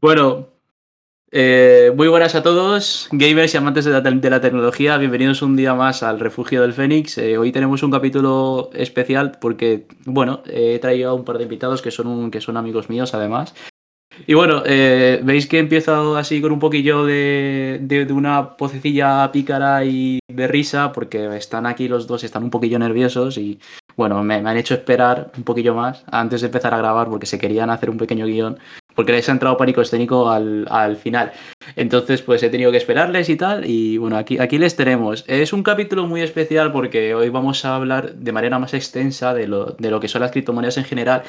Bueno, eh, muy buenas a todos, gamers y amantes de la, tecnología. Bienvenidos un día más al Refugio del Fénix. Eh, hoy tenemos un capítulo especial porque, bueno, he traído a un par de invitados que son, que son amigos míos además. Y bueno, eh, veis que empiezo así con un poquillo de, de- de una vocecilla pícara y de risa porque están aquí los dos, están un poquillo nerviosos y bueno, me, me han hecho esperar un poquillo más antes de empezar a grabar porque se querían hacer un pequeño guion porque les ha entrado pánico escénico al, al final. Entonces, pues he tenido que esperarles y tal. Y bueno, aquí, aquí les tenemos. Es un capítulo muy especial porque hoy vamos a hablar de manera más extensa de lo, de lo que son las criptomonedas en general.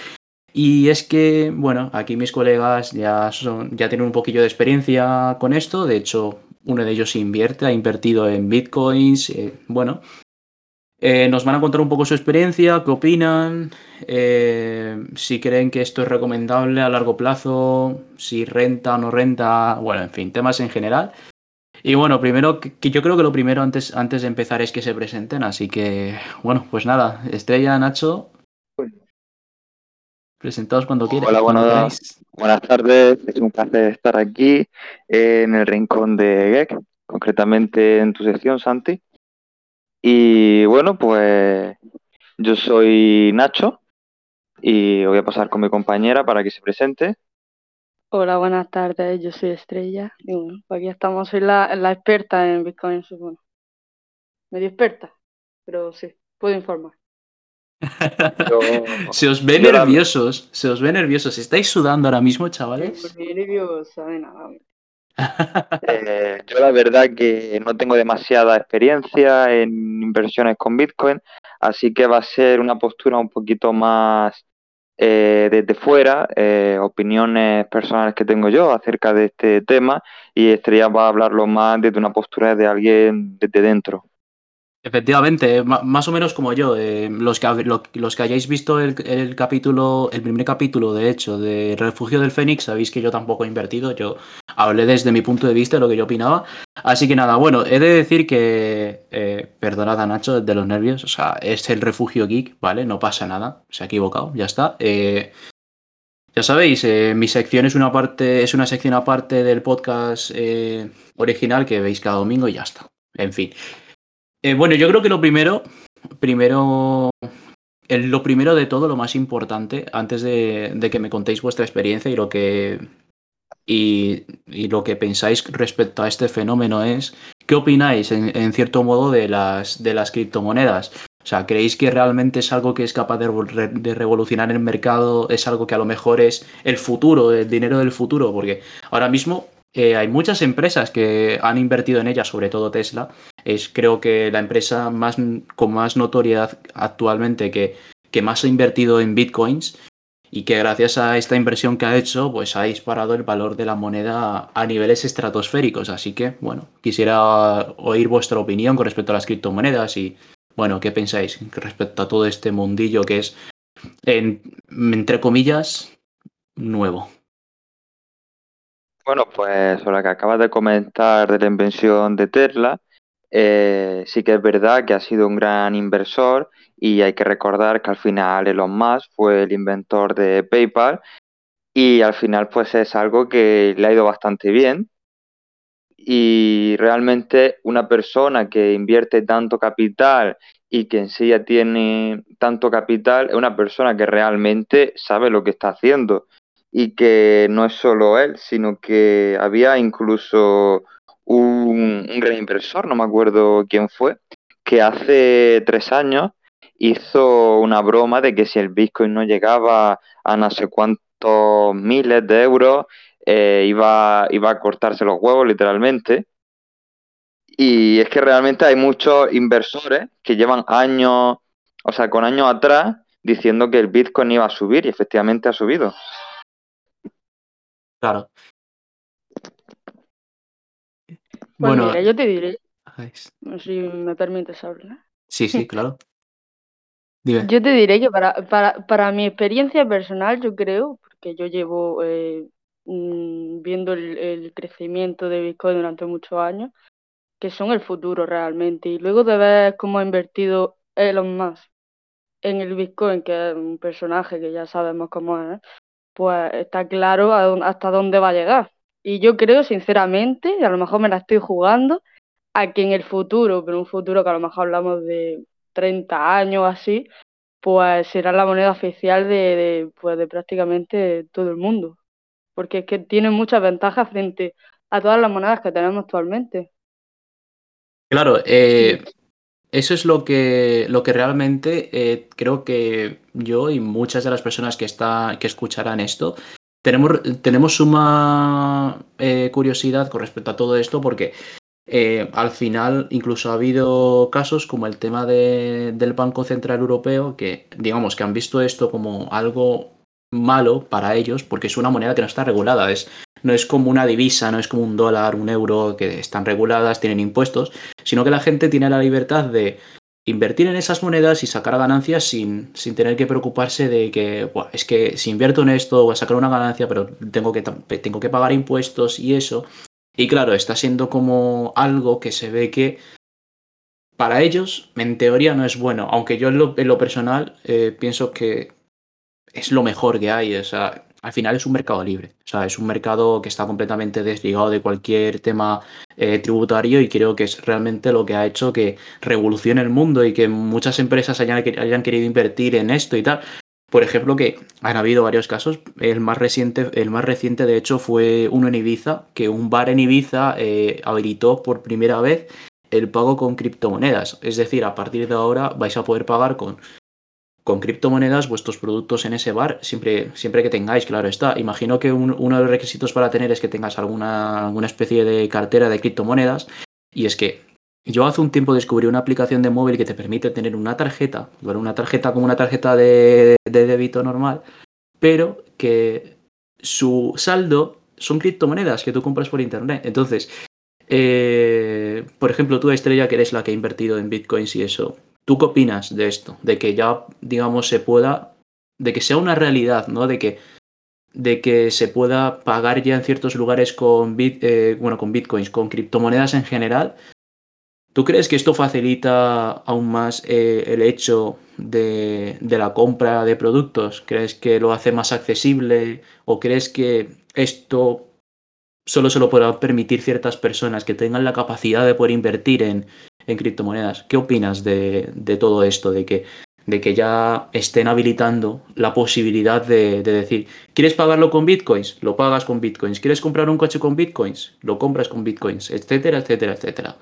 Y es que, bueno, aquí mis colegas ya, son, ya tienen un poquillo de experiencia con esto. De hecho, uno de ellos invierte, ha invertido en bitcoins. eh, bueno, eh, nos van a contar un poco su experiencia, qué opinan, eh, si creen que esto es recomendable a largo plazo, si renta o no renta, bueno, en fin, temas en general. Y bueno, primero, que, yo creo que lo primero antes, antes de empezar es que se presenten, así que, bueno, pues nada, Estrella, Nacho, presentaos cuando quieran. Hola, cuando buenas, buenas tardes. Es un placer estar aquí eh, en el rincón de GEC, concretamente en tu sección, Santi. Y bueno, pues yo soy Nacho y voy a pasar con mi compañera para que se presente. Hola, buenas tardes, yo soy Estrella y bueno, pues aquí estamos, soy la, la experta en Bitcoin, supongo. Medio experta, pero sí, puedo informar. Yo, Se os ve la- nerviosos, se os ve nerviosos. ¿Estáis sudando ahora mismo, chavales? muy nerviosa de nada. Eh, yo la verdad que no tengo demasiada experiencia en inversiones con Bitcoin, así que va a ser una postura un poquito más eh, desde fuera, eh, opiniones personales que tengo yo acerca de este tema y Estrella va a hablarlo más desde una postura de alguien desde dentro. Efectivamente, más o menos como yo. los, que, los que hayáis visto el, el capítulo, el primer capítulo, de hecho, de Refugio del Fénix, sabéis que yo tampoco he invertido. Yo hablé desde mi punto de vista lo que yo opinaba. Así que nada, bueno, he de decir que, eh, perdonad a Nacho de los nervios, o sea, es el Refugio Geek, ¿vale? No pasa nada, se ha equivocado, ya está. Eh, ya sabéis, eh, mi sección es una parte, es una sección aparte del podcast eh, original que veis cada domingo y ya está. En fin. Bueno, yo creo que lo primero, primero, lo primero de todo, lo más importante, antes de que me contéis vuestra experiencia y lo que y, lo que pensáis respecto a este fenómeno es, ¿qué opináis en, en cierto modo de las, de las criptomonedas? O sea, ¿creéis que realmente es algo que es capaz de, re- de revolucionar el mercado? ¿Es algo que a lo mejor es el futuro, el dinero del futuro? Porque ahora mismo eh, hay muchas empresas que han invertido en ella, sobre todo Tesla. Es creo que la empresa más, con más notoriedad actualmente que más ha invertido en bitcoins y que gracias a esta inversión que ha hecho, pues ha disparado el valor de la moneda a niveles estratosféricos. Así que, bueno, quisiera oír vuestra opinión con respecto a las criptomonedas y, bueno, ¿qué pensáis respecto a todo este mundillo que es, en- entre comillas, nuevo? Bueno, pues sobre que acabas de comentar de la invención de Tesla, eh, sí que es verdad que ha sido un gran inversor y hay que recordar que al final Elon Musk fue el inventor de PayPal y al final pues es algo que le ha ido bastante bien. Y realmente una persona que invierte tanto capital y que en sí ya tiene tanto capital es una persona que realmente sabe lo que está haciendo y que no es solo él, sino que había incluso un, un gran inversor, no me acuerdo quién fue, que hace tres años hizo una broma de que si el Bitcoin no llegaba a no sé cuántos miles de euros, eh, iba, iba a cortarse los huevos literalmente. Y es que realmente hay muchos inversores que llevan años, o sea, con años atrás, diciendo que el Bitcoin iba a subir y efectivamente ha subido. Claro. Pues Bueno, mira, yo te diré, si me permites hablar. sí, sí, claro. Dime. Yo te diré que para, para, para mi experiencia personal, yo creo, porque yo llevo eh, mm, viendo el, el crecimiento de Bitcoin durante muchos años, que son el futuro realmente. Y luego de ver cómo ha invertido Elon Musk en el Bitcoin, que es un personaje que ya sabemos cómo es, pues está claro hasta dónde va a llegar. Y yo creo, sinceramente, y a lo mejor me la estoy jugando, a que en el futuro, pero un futuro que a lo mejor hablamos de 30 años así, pues será la moneda oficial de, pues de prácticamente todo el mundo. Porque es que tiene muchas ventajas frente a todas las monedas que tenemos actualmente. Claro, eh, eso es lo que, lo que realmente eh, creo que yo y muchas de las personas que, está, que escucharán esto tenemos, tenemos suma eh, curiosidad con respecto a todo esto porque eh, al final incluso ha habido casos como el tema de, del Banco Central Europeo que digamos que han visto esto como algo malo para ellos porque es una moneda que no está regulada, es, no es como una divisa, no es como un dólar, un euro que están reguladas, tienen impuestos, sino que la gente tiene la libertad de invertir en esas monedas y sacar ganancias sin, sin tener que preocuparse de que es que si invierto en esto voy a sacar una ganancia, pero tengo que, tengo que pagar impuestos y eso. Y claro, está siendo como algo que se ve que para ellos, en teoría, no es bueno. Aunque yo en lo, personal eh, pienso que es lo mejor que hay. O sea, al final es un mercado libre. O sea, es un mercado que está completamente desligado de cualquier tema eh, tributario y creo que es realmente lo que ha hecho que revolucione el mundo y que muchas empresas hayan, querido invertir en esto y tal. Por ejemplo, que han habido varios casos. El más reciente, el más reciente de hecho, fue uno en Ibiza, que un bar en Ibiza eh, habilitó por primera vez el pago con criptomonedas. Es decir, a partir de ahora vais a poder pagar con con criptomonedas vuestros productos en ese bar, siempre, siempre que tengáis, claro está. Imagino que uno de los requisitos para tener es que tengas alguna, alguna especie de cartera de criptomonedas. Y es que yo hace un tiempo descubrí una aplicación de móvil que te permite tener una tarjeta, una tarjeta como una tarjeta de, débito normal, pero que su saldo son criptomonedas que tú compras por internet. Entonces, eh, por ejemplo, tú, Estrella, que eres la que ha invertido en bitcoins y eso, ¿Tú qué opinas de esto? De que ya, digamos, se pueda, de que sea una realidad, ¿no? De que, de que se pueda pagar ya en ciertos lugares con, bit, eh, bueno, con bitcoins, con criptomonedas en general. ¿Tú crees que esto facilita aún más eh, el hecho de, de, la compra de productos? ¿Crees que lo hace más accesible? ¿O crees que esto solo se lo podrá permitir ciertas personas que tengan la capacidad de poder invertir en, en criptomonedas. ¿Qué opinas de, todo esto? De que, de que ya estén habilitando la posibilidad de, decir, ¿quieres pagarlo con bitcoins? Lo pagas con bitcoins. ¿Quieres comprar un coche con bitcoins? Lo compras con bitcoins, etcétera, etcétera, etcétera.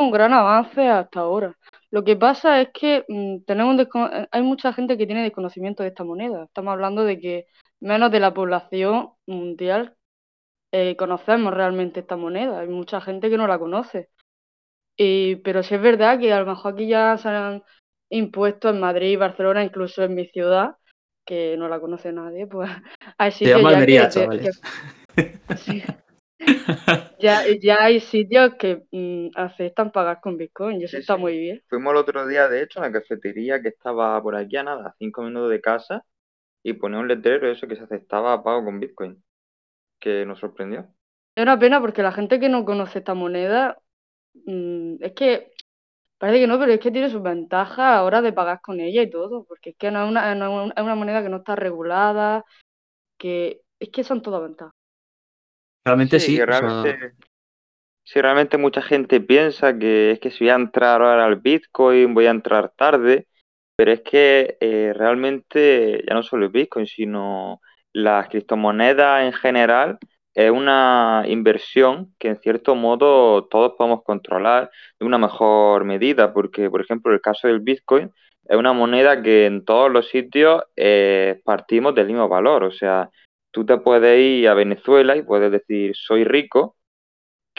Un gran avance hasta ahora. Lo que pasa es que mm, tenemos hay mucha gente que tiene desconocimiento de esta moneda. Estamos hablando de que menos de la población mundial eh, conocemos realmente esta moneda. Hay mucha gente que no la conoce. pero sí es verdad que a lo mejor aquí ya se han impuesto en Madrid, Barcelona, incluso en mi ciudad, que no la conoce nadie, pues hay sitios ya ya, hay sitios que mm, aceptan pagar con Bitcoin y eso está muy bien. Fuimos el otro día, de hecho, a la cafetería que estaba por aquí a nada, cinco minutos de casa, y ponía un letrero eso que se aceptaba pago con Bitcoin que nos sorprendió. Es una pena porque la gente que no conoce esta moneda, mm, es que parece que no, pero es que tiene sus ventajas a hora de pagar con ella y todo, porque es que no es una, es una moneda que no está regulada, que es que son todas ventajas. Realmente sí. realmente, Si realmente mucha gente piensa que es que si voy a entrar ahora al Bitcoin, voy a entrar tarde, pero es que eh, realmente ya no solo el Bitcoin, sino las criptomonedas en general es una inversión que en cierto modo todos podemos controlar de una mejor medida, porque por ejemplo el caso del Bitcoin es una moneda que en todos los sitios eh, partimos del mismo valor, o sea, tú te puedes ir a Venezuela y puedes decir soy rico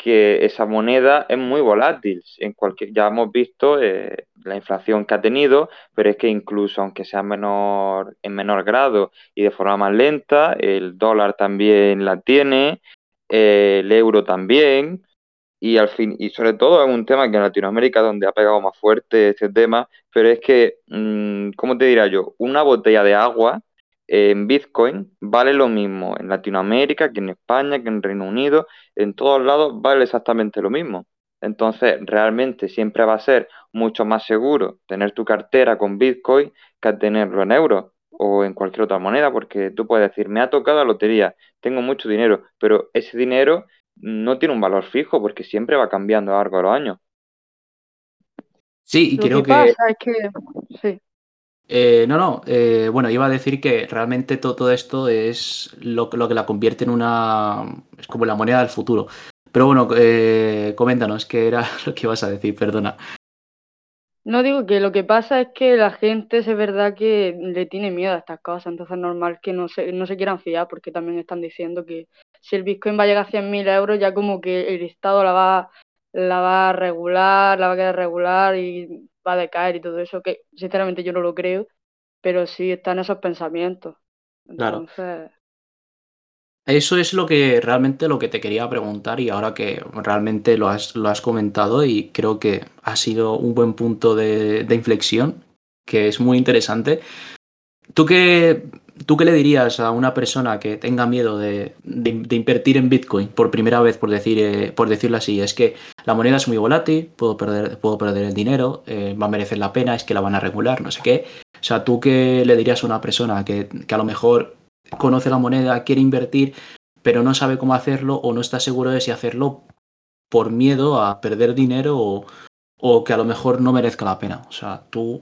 que esa moneda es muy volátil. En cualquier, ya hemos visto eh, la inflación que ha tenido, pero es que incluso aunque sea menor, en menor grado y de forma más lenta, el dólar también la tiene, eh, el euro también, y al fin, y sobre todo es un tema que en Latinoamérica donde ha pegado más fuerte este tema, pero es que, mm, ¿cómo te diría yo? Una botella de agua en Bitcoin vale lo mismo en Latinoamérica que en España, que en Reino Unido, en todos lados vale exactamente lo mismo. Entonces, realmente siempre va a ser mucho más seguro tener tu cartera con Bitcoin que tenerlo en euros. o en cualquier otra moneda, porque tú puedes decir, me ha tocado la lotería, tengo mucho dinero, pero ese dinero no tiene un valor fijo porque siempre va cambiando a lo largo de los años. Sí, y Lo creo que que... pasa es que, sí, Eh, no, no, eh, bueno, iba a decir que realmente to- todo, esto es lo, lo que la convierte en una... es como la moneda del futuro. Pero bueno, eh, coméntanos qué era lo que ibas a decir, perdona. no digo que lo que pasa es que la gente es verdad que le tiene miedo a estas cosas, entonces es normal que no se, no se quieran fiar porque también están diciendo que si el Bitcoin va a llegar a 100.000 euros ya como que el Estado la va, la va a regular, la va a quedar regular y va a decaer y todo eso, que sinceramente yo no lo creo, pero sí están esos pensamientos. Claro. Entonces, Eso es lo que realmente lo que te quería preguntar y ahora que realmente lo has, lo has comentado y creo que ha sido un buen punto de, de inflexión, que es muy interesante. ¿Tú qué, ¿Tú qué le dirías a una persona que tenga miedo de, de- invertir en Bitcoin por primera vez, por, decir, eh, por decirlo así? Es que la moneda es muy volátil, puedo perder, puedo perder el dinero, eh, va a merecer la pena, es que la van a regular, no sé qué. O sea, ¿tú qué le dirías a una persona que, que a lo mejor conoce la moneda, quiere invertir, pero no sabe cómo hacerlo o no está seguro de si hacerlo por miedo a perder dinero o, o que a lo mejor no merezca la pena? O sea, tú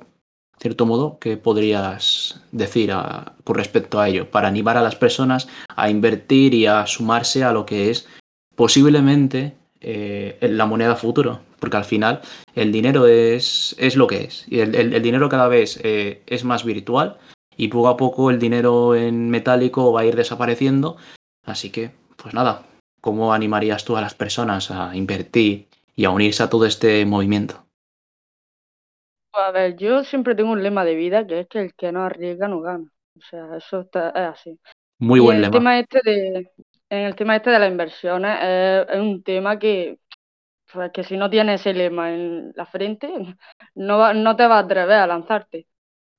cierto modo, ¿qué podrías decir a- con respecto a ello? Para animar a las personas a invertir y a sumarse a lo que es posiblemente eh, la moneda futuro. Porque al final el dinero es, es lo que es. Y el, el- el dinero cada vez eh, es más virtual y poco a poco el dinero en metálico va a ir desapareciendo. Así que, pues nada, ¿cómo animarías tú a las personas a invertir y a unirse a todo este movimiento? A ver, yo siempre tengo un lema de vida que es que el que no arriesga no gana. O sea, eso está, es así. Muy Y buen en el lema. tema este de, en el tema este de las inversiones, es, es un tema que, pues, que si no tienes ese lema en la frente, no, va- no te vas a atrever a lanzarte.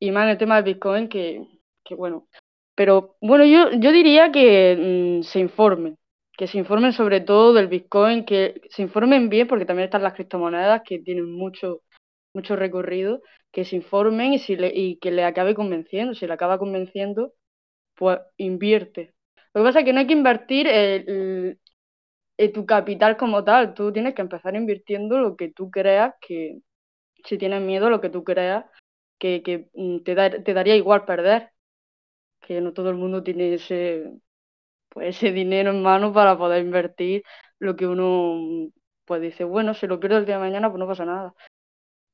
Y más en el tema del Bitcoin, que, que bueno. Pero bueno, yo, yo diría que mm, se informen, que se informen sobre todo del Bitcoin, que se informen bien, porque también están las criptomonedas que tienen mucho, mucho recorrido, que se informen y, si le, y que le acabe convenciendo. Si le acaba convenciendo, pues invierte. Lo que pasa es que no hay que invertir el, el- tu capital como tal, tú tienes que empezar invirtiendo lo que tú creas que, si tienes miedo, lo que tú creas que, que mm, te, da- te daría igual perder, que no todo el mundo tiene ese, pues ese dinero en mano para poder invertir lo que uno pues dice, bueno, si lo pierdo el día de mañana, pues no pasa nada.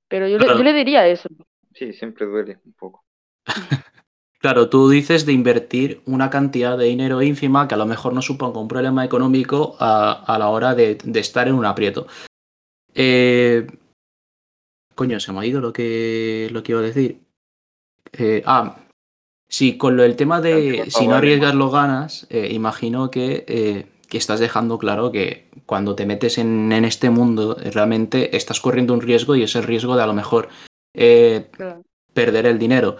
Pero yo le, yo le diría eso. Sí, siempre duele un poco. Claro, tú dices de invertir una cantidad de dinero ínfima que a lo mejor no suponga un problema económico a, a la hora de, de estar en un aprieto. Eh, coño, se me ha ido lo que, lo que iba a decir. Eh, ah, sí, con lo del tema Te de si no arriesgas lo ganas, eh, imagino que, eh, que estás dejando claro que cuando te metes en, en este mundo realmente estás corriendo un riesgo y es el riesgo de a lo mejor eh, Claro. perder el dinero.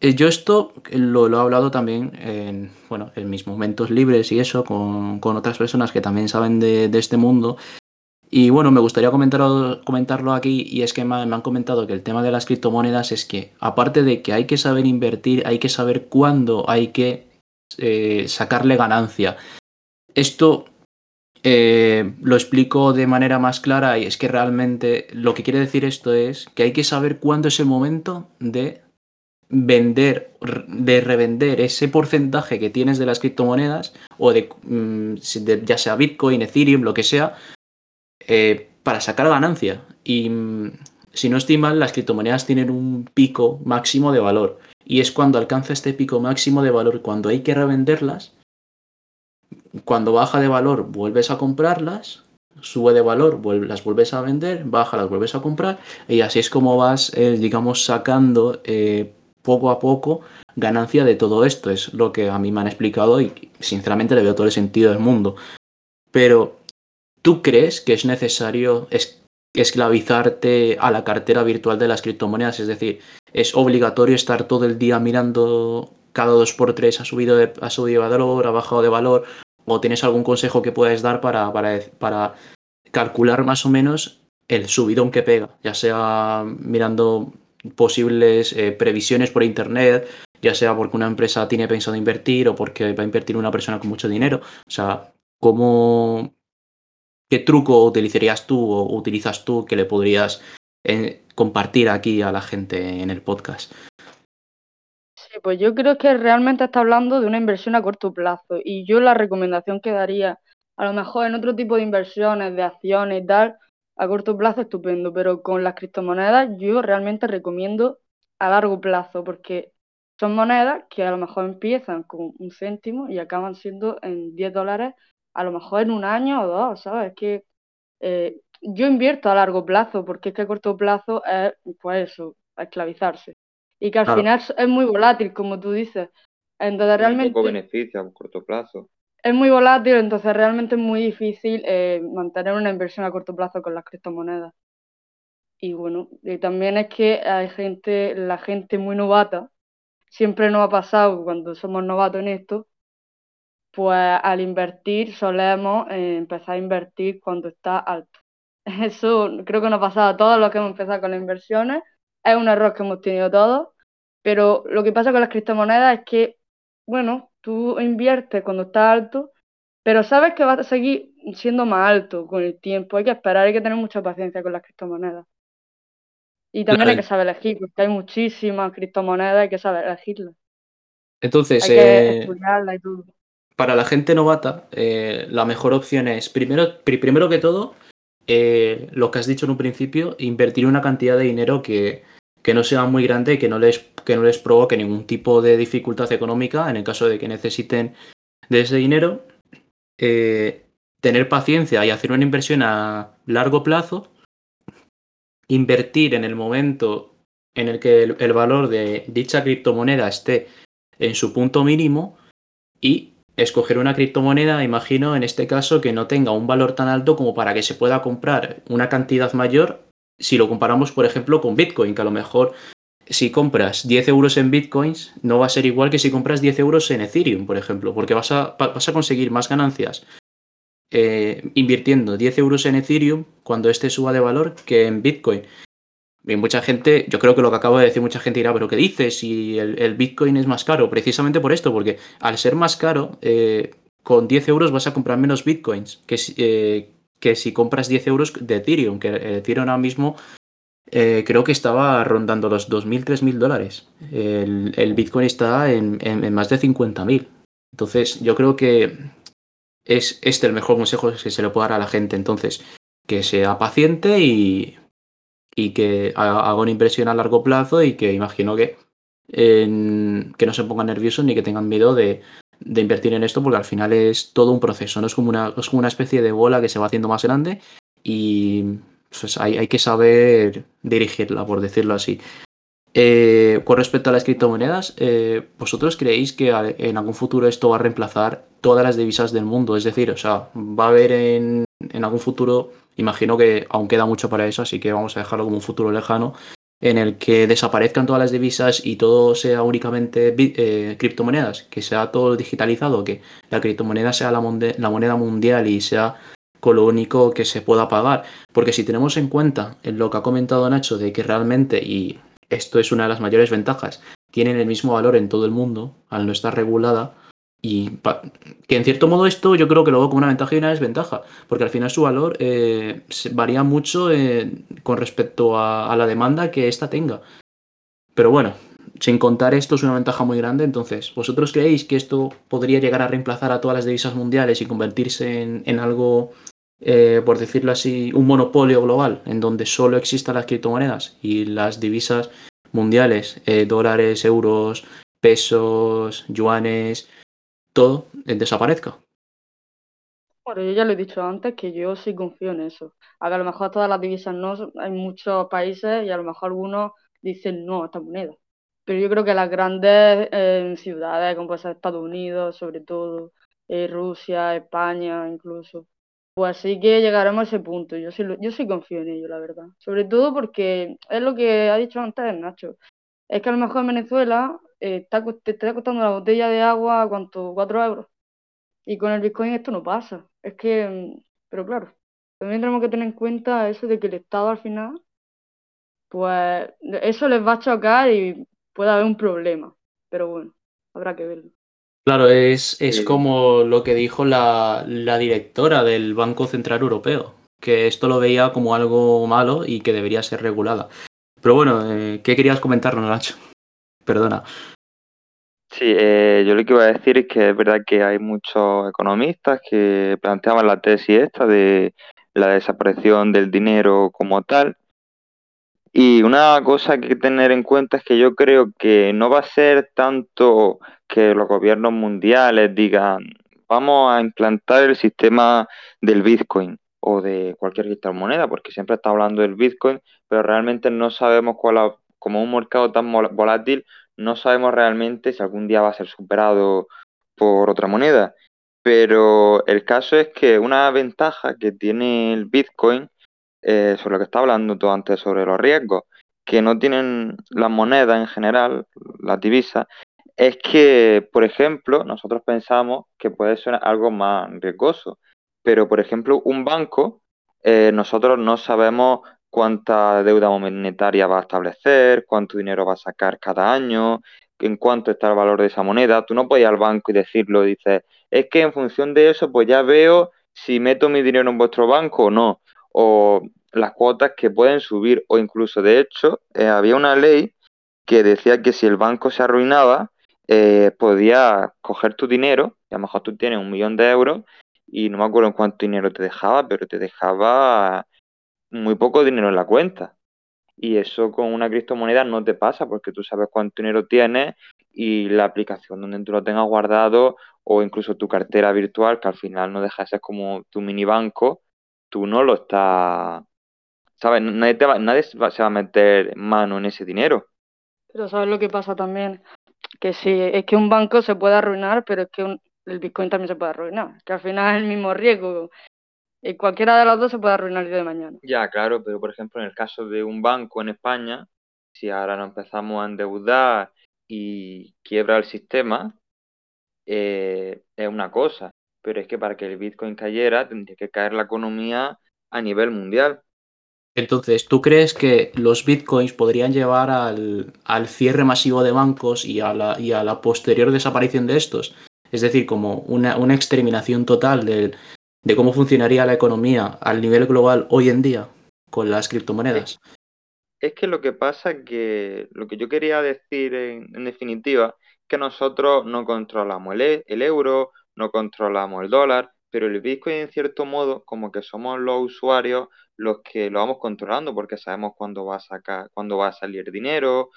Eh, Yo esto lo, lo he hablado también en, bueno, en mis momentos libres y eso, con, con otras personas que también saben de, de este mundo. Y bueno, me gustaría comentarlo, comentarlo aquí y es que me, han- me han comentado que el tema de las criptomonedas es que, aparte de que hay que saber invertir, hay que saber cuándo hay que eh, sacarle ganancia. Esto eh, lo explico de manera más clara y es que realmente lo que quiere decir esto es que hay que saber cuándo es el momento de vender, de revender ese porcentaje que tienes de las criptomonedas o de, mm, ya sea Bitcoin, Ethereum, lo que sea, eh, para sacar ganancia. Y mm, si no estoy mal, las criptomonedas tienen un pico máximo de valor. Y es cuando alcanza este pico máximo de valor, cuando hay que revenderlas, cuando baja de valor, vuelves a comprarlas, sube de valor, las vuelves a vender, baja, las vuelves a comprar, y así es como vas, eh, digamos, sacando eh, poco a poco ganancia de todo esto. Es lo que a mí me han explicado y sinceramente le veo todo el sentido del mundo. Pero, ¿tú crees que es necesario es- esclavizarte a la cartera virtual de las criptomonedas? Es decir, ¿es obligatorio estar todo el día mirando cada dos por tres ha subido ha subido de valor, ha bajado de valor? ¿O tienes algún consejo que puedas dar para, para, para calcular más o menos el subidón que pega? Ya sea mirando posibles eh, previsiones por internet, ya sea porque una empresa tiene pensado invertir o porque va a invertir una persona con mucho dinero. O sea, ¿cómo, ¿qué truco utilizarías tú o utilizas tú que le podrías eh, compartir aquí a la gente en el podcast? Pues yo creo que realmente está hablando de una inversión a corto plazo y yo la recomendación que daría, a lo mejor en otro tipo de inversiones, de acciones y tal, a corto plazo estupendo, pero con las criptomonedas yo realmente recomiendo a largo plazo porque son monedas que a lo mejor empiezan con un céntimo y acaban siendo en 10 dólares a lo mejor en un año o dos, ¿sabes? Es que eh, yo invierto a largo plazo porque es que a corto plazo es, pues eso, esclavizarse. Y que al final es muy volátil, como tú dices. Entonces realmente... poco beneficio a corto plazo es muy volátil, entonces realmente es muy difícil eh, mantener una inversión a corto plazo con las criptomonedas. Y bueno, y también es que hay gente, la gente muy novata, siempre nos ha pasado cuando somos novatos en esto, pues al invertir solemos eh, empezar a invertir cuando está alto. Eso creo que nos ha pasado a todos los que hemos empezado con las inversiones, es un error que hemos tenido todos, pero lo que pasa con las criptomonedas es que, bueno, tú inviertes cuando está alto, pero sabes que va a seguir siendo más alto con el tiempo. Hay que esperar, hay que tener mucha paciencia con las criptomonedas. Y también hay que saber elegir, porque hay muchísimas criptomonedas, hay que saber elegirlas. Entonces, hay que eh, y todo. para la gente novata, eh, la mejor opción es, primero, primero que todo, eh, lo que has dicho en un principio, invertir una cantidad de dinero que, que no sea muy grande y que no les, que no les provoque ningún tipo de dificultad económica en el caso de que necesiten de ese dinero. Eh, tener paciencia y hacer una inversión a largo plazo. Invertir en el momento en el que el, valor de dicha criptomoneda esté en su punto mínimo y escoger una criptomoneda, imagino en este caso, que no tenga un valor tan alto como para que se pueda comprar una cantidad mayor si lo comparamos, por ejemplo, con Bitcoin, que a lo mejor si compras 10 euros en Bitcoins, no va a ser igual que si compras 10 euros en Ethereum, por ejemplo, porque vas a, vas a conseguir más ganancias eh, invirtiendo 10 euros en Ethereum cuando este suba de valor que en Bitcoin. Y mucha gente, yo creo que lo que acabo de decir, mucha gente dirá, pero ¿qué dices? Si el, Bitcoin es más caro, precisamente por esto, porque al ser más caro, eh, con 10 euros vas a comprar menos Bitcoins que, eh, que si compras 10 euros de Ethereum, que Ethereum ahora mismo eh, creo que estaba rondando los 2.000, 3.000 dólares. El, Bitcoin está en, más de 50.000. Entonces, yo creo que es este el mejor consejo que se le puede dar a la gente. Entonces, que sea paciente y, y que haga una inversión a largo plazo y que imagino que, que no se pongan nerviosos ni que tengan miedo de, de invertir en esto porque al final es todo un proceso, no es como una, es como una especie de bola que se va haciendo más grande y pues hay, hay que saber dirigirla, por decirlo así. Eh, con respecto a las criptomonedas, eh, ¿vosotros creéis que en algún futuro esto va a reemplazar todas las divisas del mundo? Es decir, o sea, va a haber en, en algún futuro, imagino que aún queda mucho para eso, así que vamos a dejarlo como un futuro lejano, en el que desaparezcan todas las divisas y todo sea únicamente eh, criptomonedas, que sea todo digitalizado, que la criptomoneda sea la, moneda mundial y sea con lo único que se pueda pagar. Porque si tenemos en cuenta en lo que ha comentado Nacho de que realmente, y esto es una de las mayores ventajas, tienen el mismo valor en todo el mundo al no estar regulada, y que en cierto modo esto yo creo que lo veo como una ventaja y una desventaja, porque al final su valor eh, varía mucho eh, con respecto a, la demanda que ésta tenga. Pero bueno, sin contar esto es una ventaja muy grande, entonces, ¿vosotros creéis que esto podría llegar a reemplazar a todas las divisas mundiales y convertirse en, algo, eh, por decirlo así, un monopolio global, en donde solo existan las criptomonedas y las divisas mundiales, dólares, euros, pesos, yuanes, todo desaparezca. Bueno, yo ya lo he dicho antes que yo sí confío en eso. A a lo mejor todas las divisas no, hay muchos países y a lo mejor algunos dicen no a esta moneda. Pero yo creo que las grandes eh, ciudades, como puede Estados Unidos, sobre todo, eh, Rusia, España, incluso, pues sí que llegaremos a ese punto. Yo sí, yo sí confío en ello, la verdad. Sobre todo porque es lo que ha dicho antes Nacho. Es que a lo mejor en Venezuela eh, te está costando la botella de agua, ¿cuánto? ¿4 euros? Y con el Bitcoin esto no pasa. Es que, mm, pero claro, también tenemos que tener en cuenta eso de que el Estado al final, pues eso les va a chocar y puede haber un problema. pero bueno, habrá que verlo. Claro, es, es como lo que dijo la, la directora del Banco Central Europeo, que esto lo veía como algo malo y que debería ser regulada. Pero bueno, eh, ¿qué querías comentarnos, Nacho? Perdona. Sí, eh, yo lo que iba a decir es que es verdad que hay muchos economistas que planteaban la tesis esta de la desaparición del dinero como tal. Y una cosa que hay que tener en cuenta es que yo creo que no va a ser tanto que los gobiernos mundiales digan, vamos a implantar el sistema del Bitcoin o de cualquier criptomoneda, porque siempre está hablando del Bitcoin, pero realmente no sabemos cuál, ha- como un mercado tan volátil, no sabemos realmente si algún día va a ser superado por otra moneda. Pero el caso es que una ventaja que tiene el Bitcoin, eh, sobre lo que estaba hablando tú antes, sobre los riesgos, que no tienen las monedas en general, las divisas, es que, por ejemplo, nosotros pensamos que puede ser algo más riesgoso, pero, por ejemplo, un banco, eh, nosotros no sabemos cuánta deuda monetaria va a establecer, cuánto dinero va a sacar cada año, en cuánto está el valor de esa moneda. Tú no puedes ir al banco y decirlo, dices, es que en función de eso, pues ya veo si meto mi dinero en vuestro banco o no, o las cuotas que pueden subir, o incluso, de hecho, eh, había una ley que decía que si el banco se arruinaba, eh, podía coger tu dinero, y a lo mejor tú tienes un millón de euros, y no me acuerdo en cuánto dinero te dejaba, pero te dejaba muy poco dinero en la cuenta. Y eso con una criptomoneda no te pasa porque tú sabes cuánto dinero tienes y la aplicación donde tú lo tengas guardado o incluso tu cartera virtual, que al final no deja de como tu mini banco, tú no lo estás, ¿sabes? Nadie, nadie se va a meter mano en ese dinero. Pero ¿sabes lo que pasa también? Que sí, es que un banco se puede arruinar, pero es que un- el Bitcoin también se puede arruinar. Que al final es el mismo riesgo. Y cualquiera de las dos se puede arruinar el día de mañana. Ya, claro, pero por ejemplo, en el caso de un banco en España, si ahora nos empezamos a endeudar y quiebra el sistema, eh, es una cosa, pero es que para que el Bitcoin cayera tendría que caer la economía a nivel mundial. Entonces, ¿tú crees que los bitcoins podrían llevar al, al cierre masivo de bancos y a, la, y a la posterior desaparición de estos? Es decir, como una, una exterminación total del- de cómo funcionaría la economía al nivel global hoy en día con las criptomonedas. Es que lo que pasa es que lo que yo quería decir en, en definitiva, que nosotros no controlamos el, e- el euro, no controlamos el dólar, pero el Bitcoin en cierto modo como que somos los usuarios los que lo vamos controlando porque sabemos cuándo va a sacar, cuándo va a salir dinero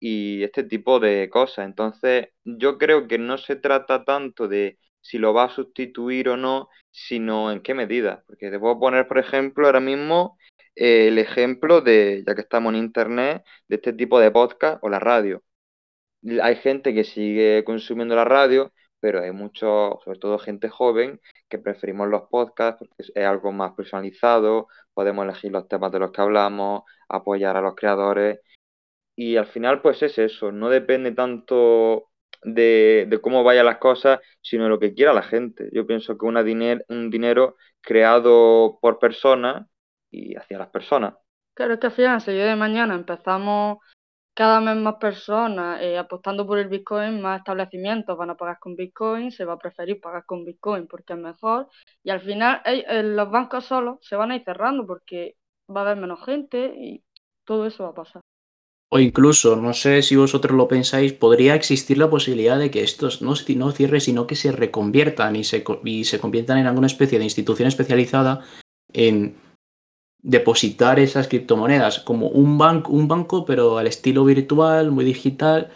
y este tipo de cosas. Entonces, yo creo que no se trata tanto de si lo va a sustituir o no, sino en qué medida. Porque te puedo poner, por ejemplo, ahora mismo eh, el ejemplo de, ya que estamos en internet, de este tipo de podcast o la radio. Hay gente que sigue consumiendo la radio, pero hay mucho, sobre todo gente joven, que preferimos los podcasts porque es algo más personalizado, podemos elegir los temas de los que hablamos, apoyar a los creadores. Y al final, pues es eso, no depende tanto de, cómo vayan las cosas, sino de lo que quiera la gente. Yo pienso que una un dinero creado por personas y hacia las personas. Claro, es que al final, si día de mañana empezamos cada vez más personas eh, apostando por el Bitcoin, más establecimientos van a pagar con Bitcoin, se va a preferir pagar con Bitcoin porque es mejor. Y al final eh, los bancos solos se van a ir cerrando porque va a haber menos gente y todo eso va a pasar. O incluso, no sé si vosotros lo pensáis, podría existir la posibilidad de que estos no, no cierren, sino que se reconviertan y se, y se conviertan en alguna especie de institución especializada en depositar esas criptomonedas, como un, banco un banco, pero al estilo virtual, muy digital,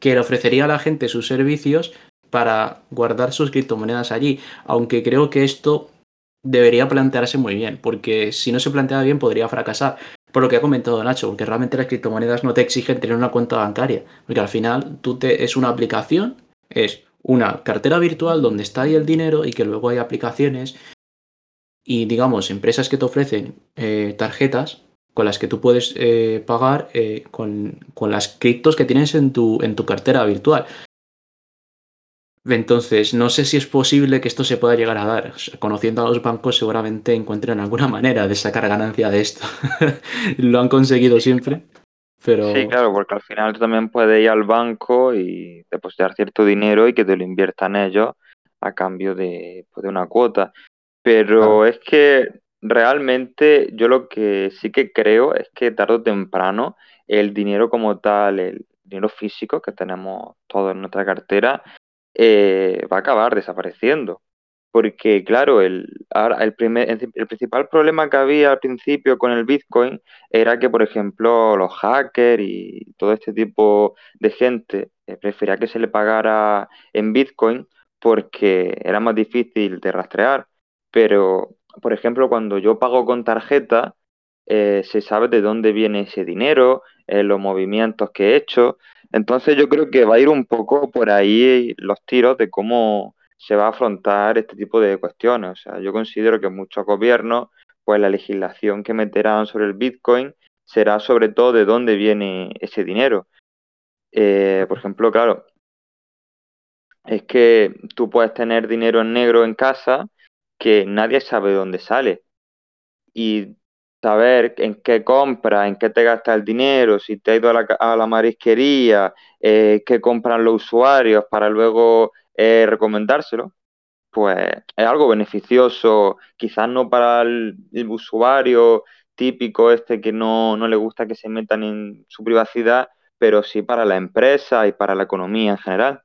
que le ofrecería a la gente sus servicios para guardar sus criptomonedas allí. Aunque creo que esto debería plantearse muy bien, porque si no se plantea bien podría fracasar. Por lo que ha comentado Nacho, porque realmente las criptomonedas no te exigen tener una cuenta bancaria, porque al final tú te, es una aplicación, es una cartera virtual donde está ahí el dinero y que luego hay aplicaciones y digamos empresas que te ofrecen eh, tarjetas con las que tú puedes eh, pagar eh, con, con las criptos que tienes en tu, en tu cartera virtual. Entonces, no sé si es posible que esto se pueda llegar a dar. O sea, conociendo a los bancos, seguramente encuentren alguna manera de sacar ganancia de esto. Lo han conseguido siempre. Pero... Sí, claro, porque al final tú también puedes ir al banco y depositar cierto dinero y que te lo inviertan ellos a cambio de, pues, de una cuota. Pero es que realmente yo lo que sí que creo es que tarde o temprano el dinero como tal, el dinero físico que tenemos todos en nuestra cartera, eh, va a acabar desapareciendo. Porque, claro, el, el, primer, el principal problema que había al principio con el Bitcoin era que, por ejemplo, los hackers y todo este tipo de gente eh, prefería que se le pagara en Bitcoin porque era más difícil de rastrear. Pero, por ejemplo, cuando yo pago con tarjeta, eh, se sabe de dónde viene ese dinero, eh, los movimientos que he hecho. Entonces yo creo que va a ir un poco por ahí los tiros de cómo se va a afrontar este tipo de cuestiones. O sea, yo considero que muchos gobiernos, pues la legislación que meterán sobre el Bitcoin será sobre todo de dónde viene ese dinero. Eh, por ejemplo, claro, es que tú puedes tener dinero en negro en casa que nadie sabe de dónde sale. Y saber en qué compras, en qué te gastas el dinero, si te has ido a la, marisquería, eh, qué compran los usuarios para luego eh, recomendárselo, pues es algo beneficioso, quizás no para el, el usuario típico este que no, no le gusta que se metan en su privacidad, pero sí para la empresa y para la economía en general.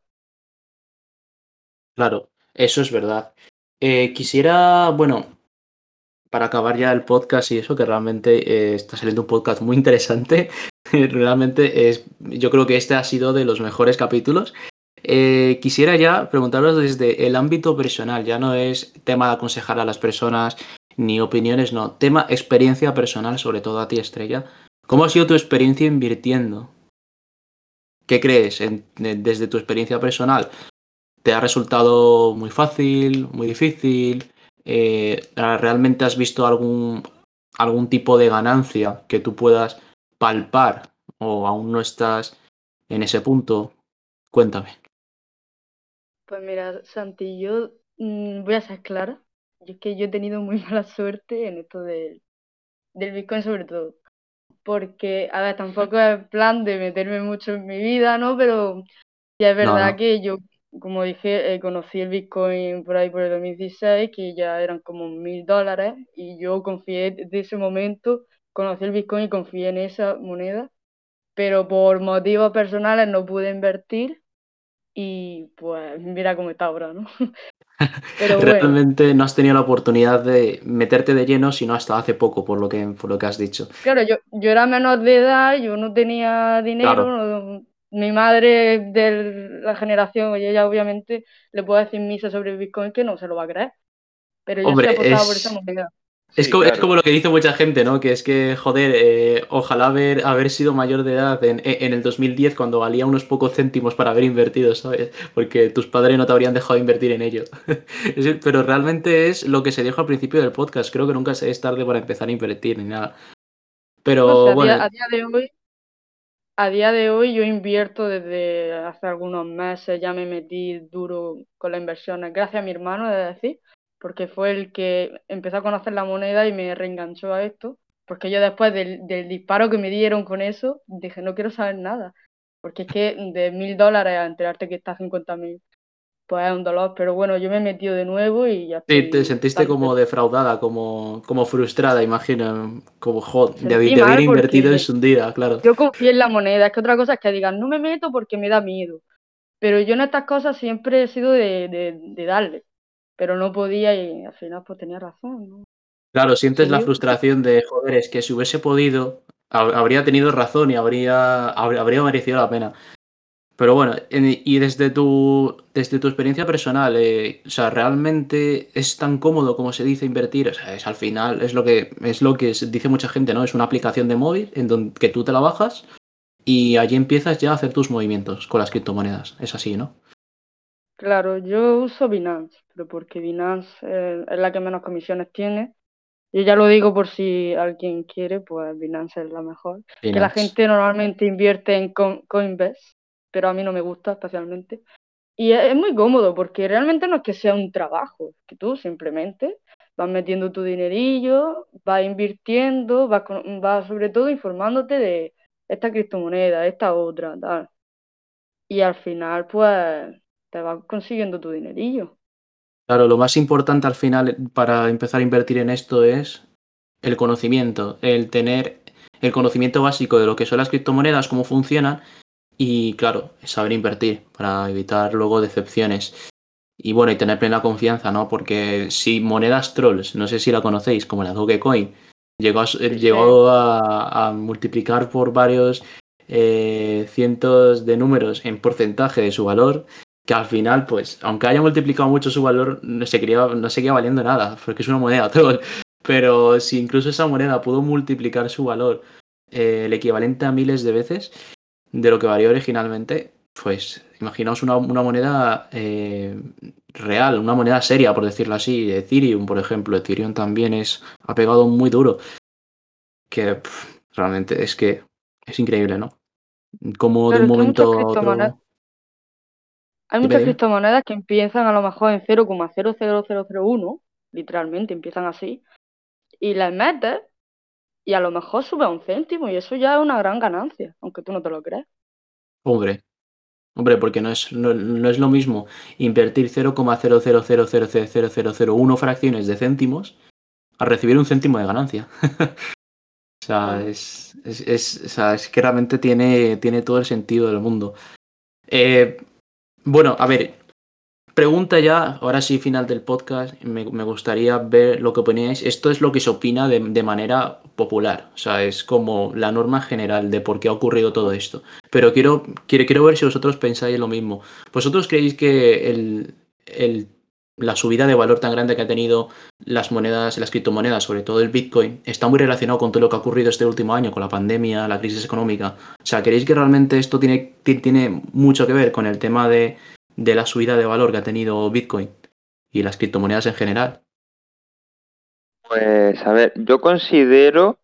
Claro, eso es verdad. Eh, quisiera, bueno, para acabar ya el podcast y eso, que realmente eh, está saliendo un podcast muy interesante. realmente es, yo creo que este ha sido de los mejores capítulos. Eh, quisiera ya preguntaros desde el ámbito personal, ya no es tema de aconsejar a las personas ni opiniones, no, tema experiencia personal, sobre todo a ti, Estrella. ¿Cómo ha sido tu experiencia invirtiendo? ¿Qué crees en, de, desde tu experiencia personal? ¿Te ha resultado muy fácil, muy difícil? Eh, ¿Realmente has visto algún, algún tipo de ganancia que tú puedas palpar o aún no estás en ese punto? Cuéntame. Pues mira, Santi, yo mmm, voy a ser clara. Y es que yo he tenido muy mala suerte en esto del, del Bitcoin sobre todo. Porque, a ver, tampoco es plan de meterme mucho en mi vida, ¿no? Pero ya es verdad No, no. que yo, como dije, eh, conocí el Bitcoin por ahí por el 2016, que ya eran como mil dólares, y yo confié desde ese momento, conocí el Bitcoin y confié en esa moneda, pero por motivos personales no pude invertir y pues mira cómo está ahora, ¿no? Pero bueno, Realmente no has tenido la oportunidad de meterte de lleno, sino hasta hace poco, por lo que, por lo que has dicho. claro, yo, yo era menor de edad, yo no tenía dinero, Claro. no- mi madre es de la generación, y ella obviamente le puede decir misa sobre el Bitcoin que no se lo va a creer, pero yo Hombre, apostaba por esa es, moneda. es, Sí, como, es claro. como lo que dice mucha gente, ¿no? Que es que, joder, eh, ojalá haber, haber sido mayor de edad en, en el 2010 cuando valía unos pocos céntimos para haber invertido, ¿sabes? Porque tus padres no te habrían dejado invertir en ello. Es Pero realmente es lo que se dijo al principio del podcast. Creo que nunca se es tarde para empezar a invertir ni nada. Pero a bueno, día, a día de hoy, a día de hoy yo invierto desde hace algunos meses, ya me metí duro con las inversiones, gracias a mi hermano, es decir, porque fue el que empezó a conocer la moneda y me reenganchó a esto, porque yo después del, del disparo que me dieron con eso, dije, no quiero saber nada, porque es que de mil dólares a enterarte que está a 50 mil, pues es un dolor, pero bueno, yo me he metido de nuevo y ya sí, te sentiste como defraudada, como, como frustrada, imagino. Como, joder, debí haber mal invertido en su día, claro. yo confié en la moneda, es que otra cosa es que digan, no me meto porque me da miedo. Pero yo en estas cosas siempre he sido de, de, de darle, pero no podía y al final pues tenía razón, ¿no? Claro, sientes la frustración de, joder, es que si hubiese podido, hab- habría tenido razón y habría, habr- habría merecido la pena. Pero bueno, en- y desde tu, desde tu experiencia personal, eh, o sea, ¿realmente es tan cómodo como se dice invertir? O sea, es al final, es lo que, es lo que dice mucha gente, ¿no? Es una aplicación de móvil en donde que tú te la bajas y allí empiezas ya a hacer tus movimientos con las criptomonedas. Es así, ¿no? Claro, yo uso Binance, pero porque Binance eh, es la que menos comisiones tiene. Yo ya lo digo por si alguien quiere, pues Binance es la mejor. Que la gente normalmente invierte en Co- Coinbase, pero a mí no me gusta especialmente. Y es, muy cómodo porque realmente no es que sea un trabajo, que tú simplemente vas metiendo tu dinerillo, vas invirtiendo, vas, con- vas sobre todo informándote de, esta criptomoneda, esta otra, tal. Y al final, pues, te vas consiguiendo tu dinerillo. Claro, lo más importante al final para empezar a invertir en esto es el conocimiento, el tener el conocimiento básico de lo que son las criptomonedas, cómo funcionan y, claro, saber invertir para evitar luego decepciones. Y bueno, y tener plena confianza, ¿no? Porque si monedas trolls, no sé si la conocéis, como la Dogecoin, llegó a, llegó a, multiplicar por varios eh, cientos de números en porcentaje de su valor, que al final, pues, aunque haya multiplicado mucho su valor, no, se no seguía valiendo nada, porque es una moneda troll. Pero si incluso esa moneda pudo multiplicar su valor eh, el equivalente a miles de veces de lo que valió originalmente, pues imaginaos una, moneda eh, real, una moneda seria, por decirlo así, Ethereum, por ejemplo. Ethereum también es, ha pegado muy duro. Que realmente es que es increíble, ¿no? Como de un momento a otro hay muchas criptomonedas que empiezan a lo mejor en 0,00001, literalmente empiezan así, y las metes y a lo mejor sube a un céntimo y eso ya es una gran ganancia, aunque tú no te lo creas. Hombre, hombre, porque no es, no, es lo mismo invertir 0,0000001 fracciones de céntimos a recibir un céntimo de ganancia. o, sea, es, es, o sea, es que realmente tiene, tiene todo el sentido del mundo. Eh, bueno, a ver, pregunta ya, ahora sí, final del podcast, me, gustaría ver lo que poníais. Esto es lo que se opina de, manera popular, o sea, es como la norma general de por qué ha ocurrido todo esto. Pero quiero, quiero, quiero ver si vosotros pensáis lo mismo. ¿Vosotros creéis que el, el la subida de valor tan grande que ha tenido las monedas, las criptomonedas, sobre todo el Bitcoin, está muy relacionado con todo lo que ha ocurrido este último año, con la pandemia, la crisis económica. O sea, ¿queréis que realmente esto tiene, tiene mucho que ver con el tema de, de la subida de valor que ha tenido Bitcoin y las criptomonedas en general? Pues, a ver, yo considero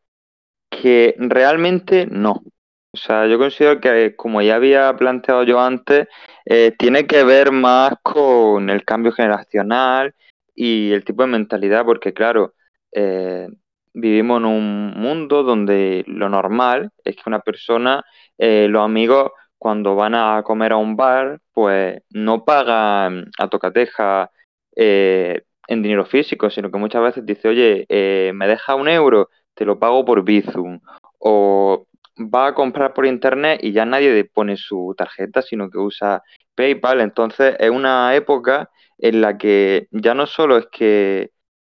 que realmente no. O sea, yo considero que, como ya había planteado yo antes, eh, tiene que ver más con el cambio generacional y el tipo de mentalidad, porque claro, eh, vivimos en un mundo donde lo normal es que una persona, eh, los amigos, cuando van a comer a un bar, pues no pagan a tocateja en dinero físico, sino que muchas veces dice, oye, me deja un euro, te lo pago por Bizum. O va a comprar por internet y ya nadie pone su tarjeta, sino que usa PayPal. Entonces es una época en la que ya no solo es que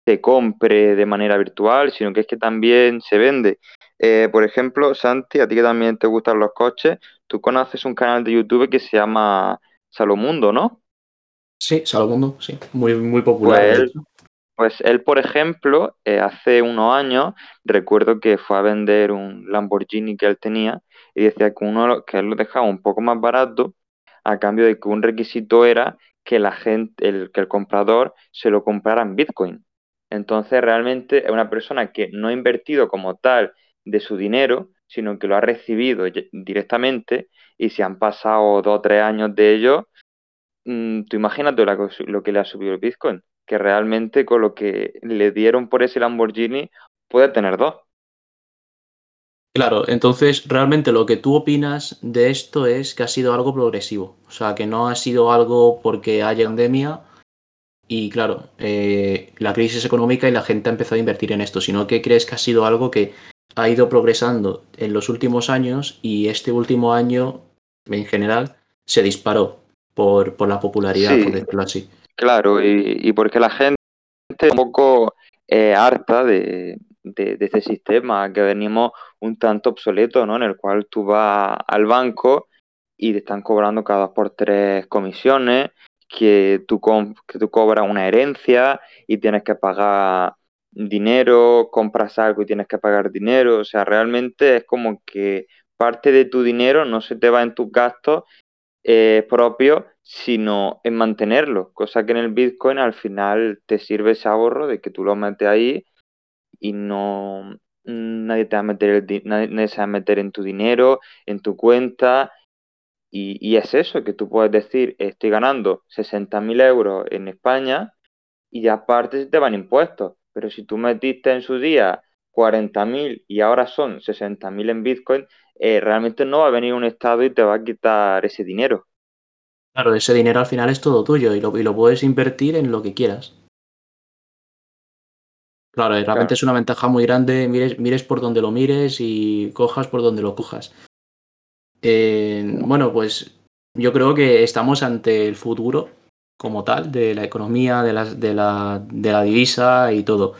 se compre de manera virtual, sino que es que también se vende. Eh, por ejemplo, Santi, a ti que también te gustan los coches, tú conoces un canal de YouTube que se llama Salomundo, ¿no? Sí, Salomundo, sí, muy, muy popular. Pues pues él, por ejemplo, eh, hace unos años, recuerdo que fue a vender un Lamborghini que él tenía y decía que, uno, que él lo dejaba un poco más barato a cambio de que un requisito era que la gente, el, que el comprador se lo comprara en Bitcoin. Entonces, realmente es una persona que no ha invertido como tal de su dinero, sino que lo ha recibido directamente y si han pasado dos o tres años de ello, mm, tú imagínate lo que le ha subido el Bitcoin que realmente con lo que le dieron por ese Lamborghini puede tener dos. Claro, entonces realmente lo que tú opinas de esto es que ha sido algo progresivo, o sea, que no ha sido algo porque haya pandemia y claro, eh, la crisis económica y la gente ha empezado a invertir en esto, sino que crees que ha sido algo que ha ido progresando en los últimos años y este último año en general se disparó por, por la popularidad, por decirlo así. Claro, y, porque la gente es un poco eh, harta de, de, este sistema que venimos un tanto obsoleto, ¿no? En el cual tú vas al banco y te están cobrando cada dos por tres comisiones, que tú, que tú cobras una herencia y tienes que pagar dinero, compras algo y tienes que pagar dinero, o sea, realmente es como que parte de tu dinero no se te va en tus gastos eh, propios, sino en mantenerlo, cosa que en el Bitcoin al final te sirve ese ahorro de que tú lo metes ahí y no nadie te va a meter nadie, se va a meter en tu dinero, en tu cuenta. Y, es eso, que tú puedes decir estoy ganando 60.000 euros en España y aparte te van impuestos, pero si tú metiste en su día 40.000 y ahora son 60.000 en Bitcoin, eh, realmente no va a venir un Estado y te va a quitar ese dinero. Claro, ese dinero al final es todo tuyo y lo, y lo puedes invertir en lo que quieras. Claro, y realmente Claro. es una ventaja muy grande, mires, mires por donde lo mires y cojas por donde lo cojas. Eh, bueno, pues yo creo que estamos ante el futuro como tal, de la economía, de, las, de, la, de la divisa y todo.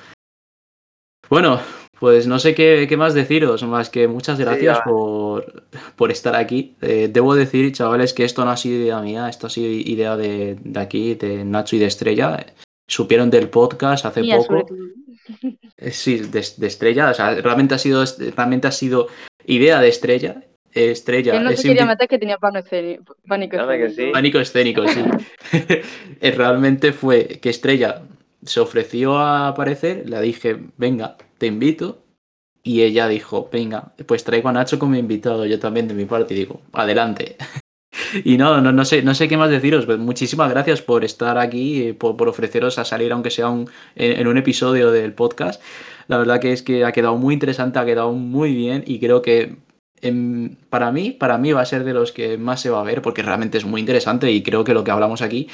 Bueno, pues no sé qué, qué más deciros, más que muchas gracias por, por estar aquí. Eh, debo decir, chavales, que esto no ha sido idea mía, esto ha sido idea de, de aquí, de Nacho y de Estrella. Supieron del podcast hace Mía, poco. Eh, Sí, de, de Estrella, o sea, realmente ha sido, realmente ha sido idea de Estrella. Estrella Él no es se quería meter que tenía pánico escénico. Pánico escénico. sí. Pánico escénico, sí. Eh, Realmente fue que Estrella se ofreció a aparecer, le dije, venga, te invito. Y ella dijo, venga, pues traigo a Nacho como invitado, yo también de mi parte, y digo, adelante. Y no, no, no sé, no sé qué más deciros. pero muchísimas gracias por estar aquí, eh, por, por ofreceros a salir, aunque sea un, en, en un episodio del podcast. La verdad que es que ha quedado muy interesante, ha quedado muy bien y creo que em, para mí, para mí va a ser de los que más se va a ver porque realmente es muy interesante y creo que lo que hablamos aquí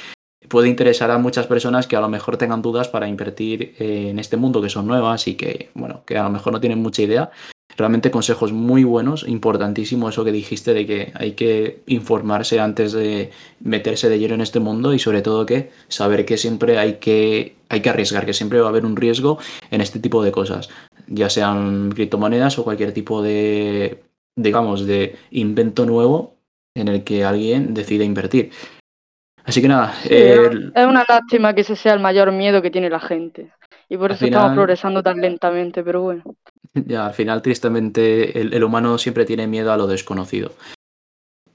puede interesar a muchas personas que a lo mejor tengan dudas para invertir eh, en este mundo que son nuevas y que, bueno, que a lo mejor no tienen mucha idea. Realmente consejos muy buenos, importantísimo eso que dijiste de que hay que informarse antes de meterse de lleno en este mundo y sobre todo que saber que siempre hay que, hay que arriesgar, que siempre va a haber un riesgo en este tipo de cosas, ya sean criptomonedas o cualquier tipo de, digamos, de invento nuevo en el que alguien decide invertir. Así que nada, Sí, Es una lástima que ese sea el mayor miedo que tiene la gente. Y por Al eso estamos progresando tan lentamente, pero bueno. Ya, al final, tristemente, el, el humano siempre tiene miedo a lo desconocido.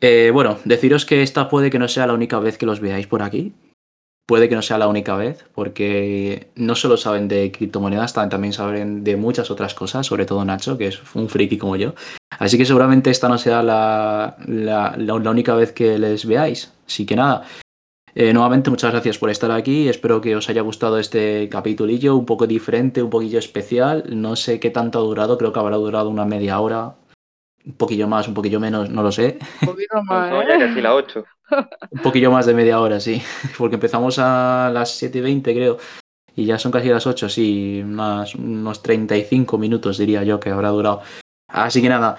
Eh, bueno, deciros que esta puede que no sea la única vez que los veáis por aquí. Puede que no sea la única vez, porque no solo saben de criptomonedas, ta- también saben de muchas otras cosas, sobre todo Nacho, que es un friki como yo. Así que seguramente esta no sea la, la- la- la única vez que les veáis. Así que nada, eh, nuevamente muchas gracias por estar aquí. Espero que os haya gustado este capitulillo, un poco diferente, un poquillo especial. No sé qué tanto ha durado, creo que habrá durado una media hora, un poquillo más, un poquillo menos, no lo sé. Un poquito No, más, ¿eh? ya casi las 8. Un poquillo más de media hora, sí. Porque empezamos a las 7 y 20, creo. Y ya son casi las 8, sí. Unas- unos 35 minutos, diría yo, que habrá durado. Así que nada.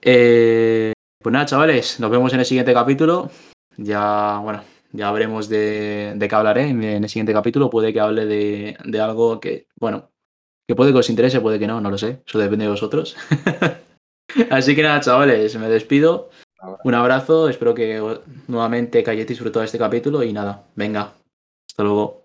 Eh, pues nada, chavales. Nos vemos en el siguiente capítulo. Ya, bueno, ya veremos de, de qué hablaré en el siguiente capítulo. Puede que hable de, de algo que, bueno, que puede que os interese, puede que no, no lo sé. Eso depende de vosotros. Así que nada, chavales, me despido. Un abrazo, espero que nuevamente que hayáis disfrutado este capítulo y nada, venga, hasta luego.